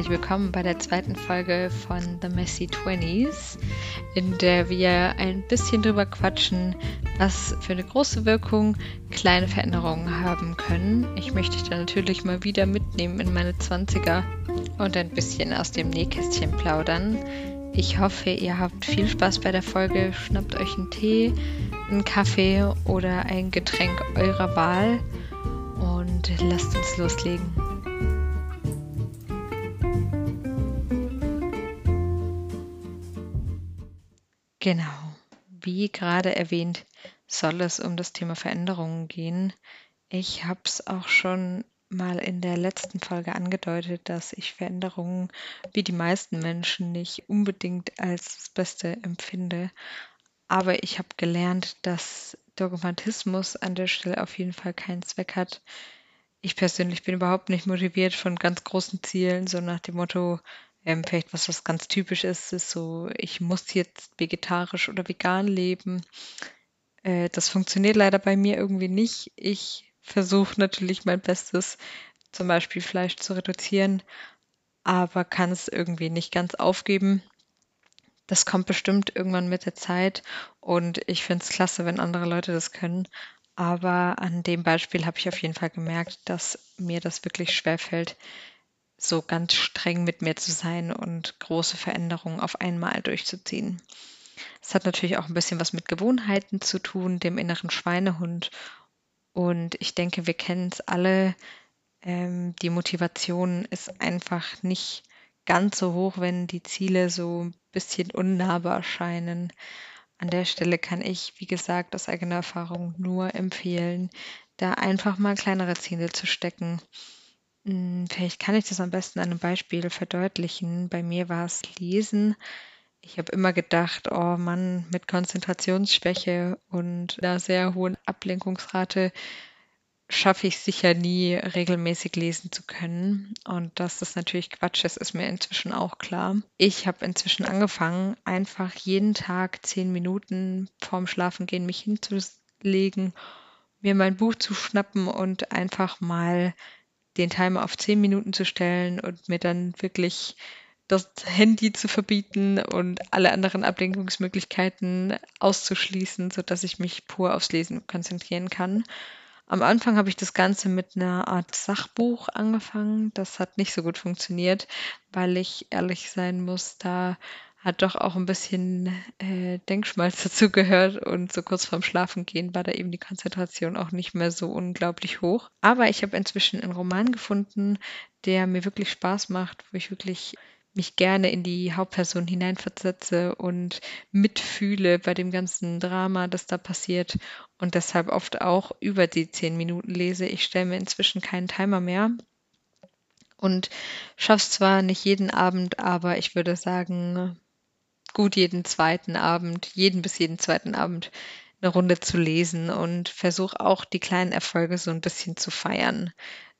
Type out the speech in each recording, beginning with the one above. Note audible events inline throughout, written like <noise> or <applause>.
herzlich willkommen bei der zweiten Folge von The Messy Twenties, in der wir ein bisschen drüber quatschen, was für eine große Wirkung kleine Veränderungen haben können. Ich möchte dich da natürlich mal wieder mitnehmen in meine 20er und ein bisschen aus dem Nähkästchen plaudern. Ich hoffe, ihr habt viel Spaß bei der Folge. Schnappt euch einen Tee, einen Kaffee oder ein Getränk eurer Wahl und lasst uns loslegen. Genau, wie gerade erwähnt, soll es um das Thema Veränderungen gehen. Ich habe es auch schon mal in der letzten Folge angedeutet, dass ich Veränderungen wie die meisten Menschen nicht unbedingt als das Beste empfinde. Aber ich habe gelernt, dass Dogmatismus an der Stelle auf jeden Fall keinen Zweck hat. Ich persönlich bin überhaupt nicht motiviert von ganz großen Zielen, so nach dem Motto, ähm, vielleicht was, was ganz typisch ist, ist so, ich muss jetzt vegetarisch oder vegan leben. Äh, das funktioniert leider bei mir irgendwie nicht. Ich versuche natürlich mein Bestes, zum Beispiel Fleisch zu reduzieren, aber kann es irgendwie nicht ganz aufgeben. Das kommt bestimmt irgendwann mit der Zeit und ich finde es klasse, wenn andere Leute das können. Aber an dem Beispiel habe ich auf jeden Fall gemerkt, dass mir das wirklich schwerfällt, so ganz streng mit mir zu sein und große Veränderungen auf einmal durchzuziehen. Es hat natürlich auch ein bisschen was mit Gewohnheiten zu tun, dem inneren Schweinehund. Und ich denke, wir kennen es alle. Ähm, die Motivation ist einfach nicht ganz so hoch, wenn die Ziele so ein bisschen unnahbar erscheinen. An der Stelle kann ich, wie gesagt, aus eigener Erfahrung nur empfehlen, da einfach mal kleinere Ziele zu stecken hm, vielleicht kann ich das am besten an einem Beispiel verdeutlichen. Bei mir war es Lesen. Ich habe immer gedacht: „Oh Mann, mit Konzentrationsschwäche und einer sehr hohen Ablenkungsrate schaffe ich sicher nie, regelmäßig lesen zu können.“ Und das natürlich Quatsch ist, ist mir inzwischen auch klar. Ich habe inzwischen angefangen, einfach jeden Tag zehn Minuten vorm Schlafengehen mich hinzulegen, mir mein Buch zu schnappen und einfach mal den Timer auf 10 Minuten zu stellen und mir dann wirklich das Handy zu verbieten und alle anderen Ablenkungsmöglichkeiten auszuschließen, sodass ich mich pur aufs Lesen konzentrieren kann. Am Anfang habe ich das Ganze mit einer Art Sachbuch angefangen. Das hat nicht so gut funktioniert, weil ich ehrlich sein muss, da hat doch auch ein bisschen äh, Denkschmalz <laughs> dazu gehört und so kurz vorm Schlafengehen war da eben die Konzentration auch nicht mehr so unglaublich hoch. Aber ich habe inzwischen einen Roman gefunden, der mir wirklich Spaß macht, wo ich wirklich mich gerne in die Hauptperson hineinversetze und mitfühle bei dem ganzen Drama, das da passiert und deshalb oft auch über die zehn Minuten lese. Ich stelle mir inzwischen keinen Timer mehr und schaffe es zwar nicht jeden Abend, aber ich würde sagen, gut jeden zweiten Abend, jeden bis jeden zweiten Abend eine Runde zu lesen und versuche auch die kleinen Erfolge so ein bisschen zu feiern.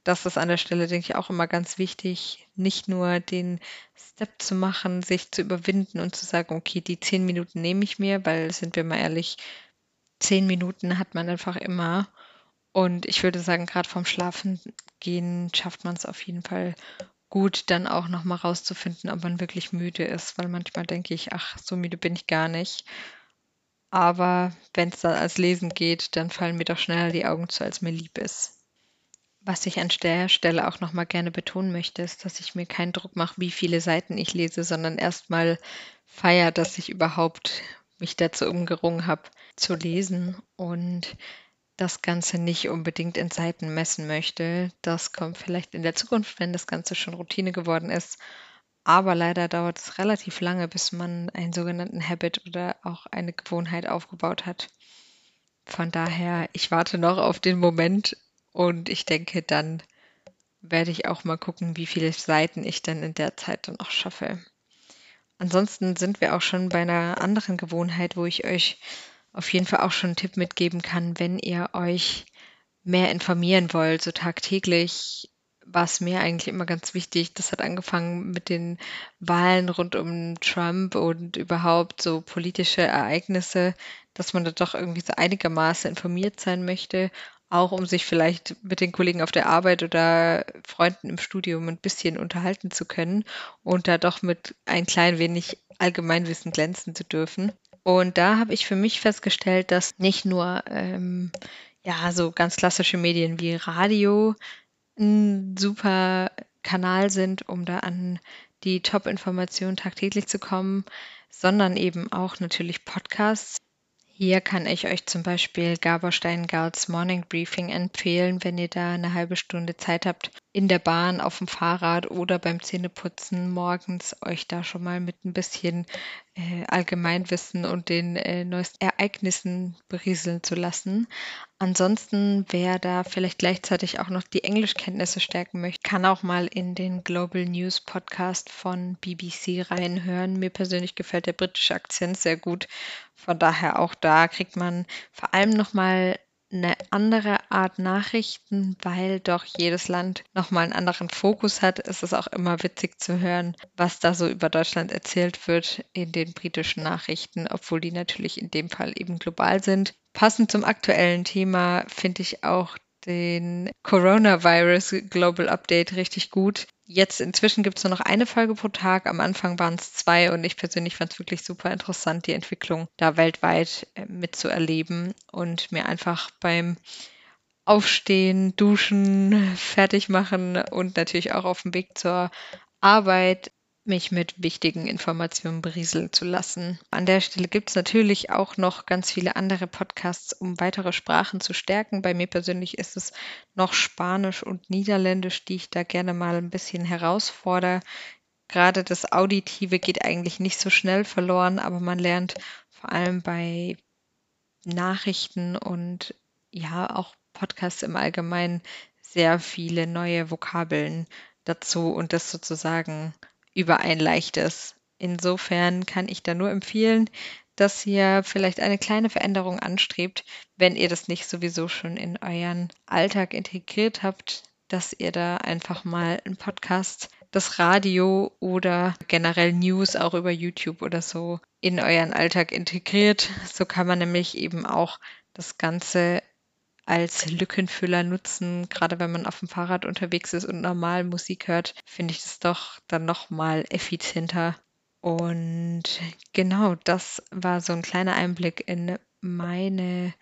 Das ist an der Stelle, denke ich, auch immer ganz wichtig, nicht nur den Step zu machen, sich zu überwinden und zu sagen, okay, die zehn Minuten nehme ich mir, weil, sind wir mal ehrlich, zehn Minuten hat man einfach immer. Und ich würde sagen, gerade vom Schlafen gehen schafft man es auf jeden Fall gut, dann auch noch mal rauszufinden, ob man wirklich müde ist, weil manchmal denke ich: „Ach, so müde bin ich gar nicht.“ Aber wenn es dann als Lesen geht, dann fallen mir doch schneller die Augen zu, als mir lieb ist. Was ich an der Stelle auch noch mal gerne betonen möchte, ist, dass ich mir keinen Druck mache, wie viele Seiten ich lese, sondern erst mal feiere, dass ich überhaupt mich dazu umgerungen habe, zu lesen und das Ganze nicht unbedingt in Seiten messen möchte. Das kommt vielleicht in der Zukunft, wenn das Ganze schon Routine geworden ist. Aber leider dauert es relativ lange, bis man einen sogenannten Habit oder auch eine Gewohnheit aufgebaut hat. Von daher, ich warte noch auf den Moment und ich denke, dann werde ich auch mal gucken, wie viele Seiten ich dann in der Zeit dann auch schaffe. Ansonsten sind wir auch schon bei einer anderen Gewohnheit, wo ich euch auf jeden Fall auch schon einen Tipp mitgeben kann, wenn ihr euch mehr informieren wollt, so tagtäglich war es mir eigentlich immer ganz wichtig. Das hat angefangen mit den Wahlen rund um Trump und überhaupt so politische Ereignisse, dass man da doch irgendwie so einigermaßen informiert sein möchte, auch um sich vielleicht mit den Kollegen auf der Arbeit oder Freunden im Studium ein bisschen unterhalten zu können und da doch mit ein klein wenig Allgemeinwissen glänzen zu dürfen. Und da habe ich für mich festgestellt, dass nicht nur ähm, ja so ganz klassische Medien wie Radio ein super Kanal sind, um da an die Top-Informationen tagtäglich zu kommen, sondern eben auch natürlich Podcasts. Hier kann ich euch zum Beispiel Gabor Steingarts Morning Briefing empfehlen, wenn ihr da eine halbe Stunde Zeit habt, in der Bahn, auf dem Fahrrad oder beim Zähneputzen morgens euch da schon mal mit ein bisschen äh, Allgemeinwissen und den äh, neuesten Ereignissen berieseln zu lassen. Ansonsten, wer da vielleicht gleichzeitig auch noch die Englischkenntnisse stärken möchte, kann auch mal in den Global News Podcast von BBC reinhören. Mir persönlich gefällt der britische Akzent sehr gut. Von daher auch da kriegt man vor allem noch mal eine andere Art Nachrichten, weil doch jedes Land nochmal einen anderen Fokus hat. Es ist auch immer witzig zu hören, was da so über Deutschland erzählt wird in den britischen Nachrichten, obwohl die natürlich in dem Fall eben global sind. Passend zum aktuellen Thema finde ich auch den Coronavirus Global Update richtig gut. Jetzt inzwischen gibt es nur noch eine Folge pro Tag. Am Anfang waren es zwei und ich persönlich fand es wirklich super interessant, die Entwicklung da weltweit äh, mitzuerleben und mir einfach beim Aufstehen, Duschen, <laughs> fertig machen und natürlich auch auf dem Weg zur Arbeit mich mit wichtigen Informationen berieseln zu lassen. An der Stelle gibt es natürlich auch noch ganz viele andere Podcasts, um weitere Sprachen zu stärken. Bei mir persönlich ist es noch Spanisch und Niederländisch, die ich da gerne mal ein bisschen herausfordere. Gerade das Auditive geht eigentlich nicht so schnell verloren, aber man lernt vor allem bei Nachrichten und ja auch Podcasts im Allgemeinen sehr viele neue Vokabeln dazu und das sozusagen über ein leichtes. Insofern kann ich da nur empfehlen, dass ihr vielleicht eine kleine Veränderung anstrebt, wenn ihr das nicht sowieso schon in euren Alltag integriert habt, dass ihr da einfach mal einen Podcast, das Radio oder generell News auch über YouTube oder so in euren Alltag integriert. So kann man nämlich eben auch das Ganze als Lückenfüller nutzen. Gerade wenn man auf dem Fahrrad unterwegs ist und normal Musik hört, finde ich das doch dann nochmal effizienter. Und genau, das war so ein kleiner Einblick in meine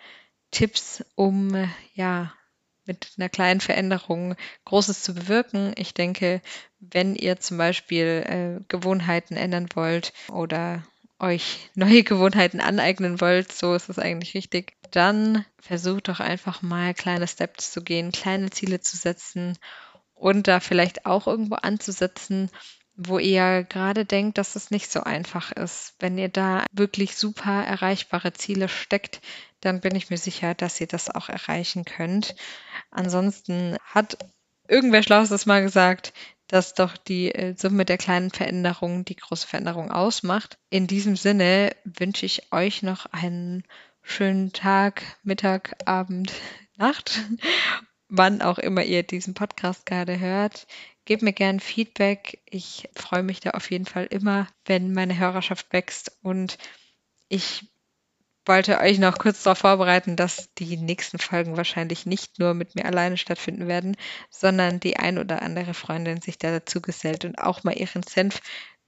Tipps, um ja mit einer kleinen Veränderung Großes zu bewirken. Ich denke, wenn ihr zum Beispiel äh, Gewohnheiten ändern wollt oder euch neue Gewohnheiten aneignen wollt, so ist es eigentlich richtig, dann versucht doch einfach mal kleine Steps zu gehen, kleine Ziele zu setzen und da vielleicht auch irgendwo anzusetzen, wo ihr gerade denkt, dass es nicht so einfach ist. Wenn ihr da wirklich super erreichbare Ziele steckt, dann bin ich mir sicher, dass ihr das auch erreichen könnt. Ansonsten hat irgendwer Schlaues mal gesagt, dass doch die äh, Summe der kleinen Veränderungen die große Veränderung ausmacht. In diesem Sinne wünsche ich euch noch einen schönen Tag, Mittag, Abend, <laughs> Nacht, <laughs> wann auch immer ihr diesen Podcast gerade hört. Gebt mir gerne Feedback. Ich freue mich da auf jeden Fall immer, wenn meine Hörerschaft wächst und ich wollte euch noch kurz darauf vorbereiten, dass die nächsten Folgen wahrscheinlich nicht nur mit mir alleine stattfinden werden, sondern die ein oder andere Freundin sich da dazu gesellt und auch mal ihren Senf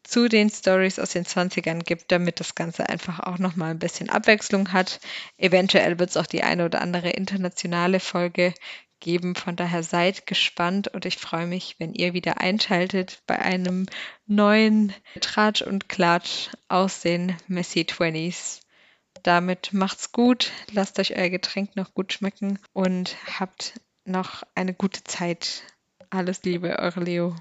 zu den Stories aus den 20ern gibt, damit das Ganze einfach auch nochmal ein bisschen Abwechslung hat. Eventuell wird es auch die eine oder andere internationale Folge geben. Von daher seid gespannt und ich freue mich, wenn ihr wieder einschaltet bei einem neuen Tratsch und Klatsch aus den Messy 20s. Damit macht's gut, lasst euch euer Getränk noch gut schmecken und habt noch eine gute Zeit. Alles Liebe, eure Leo.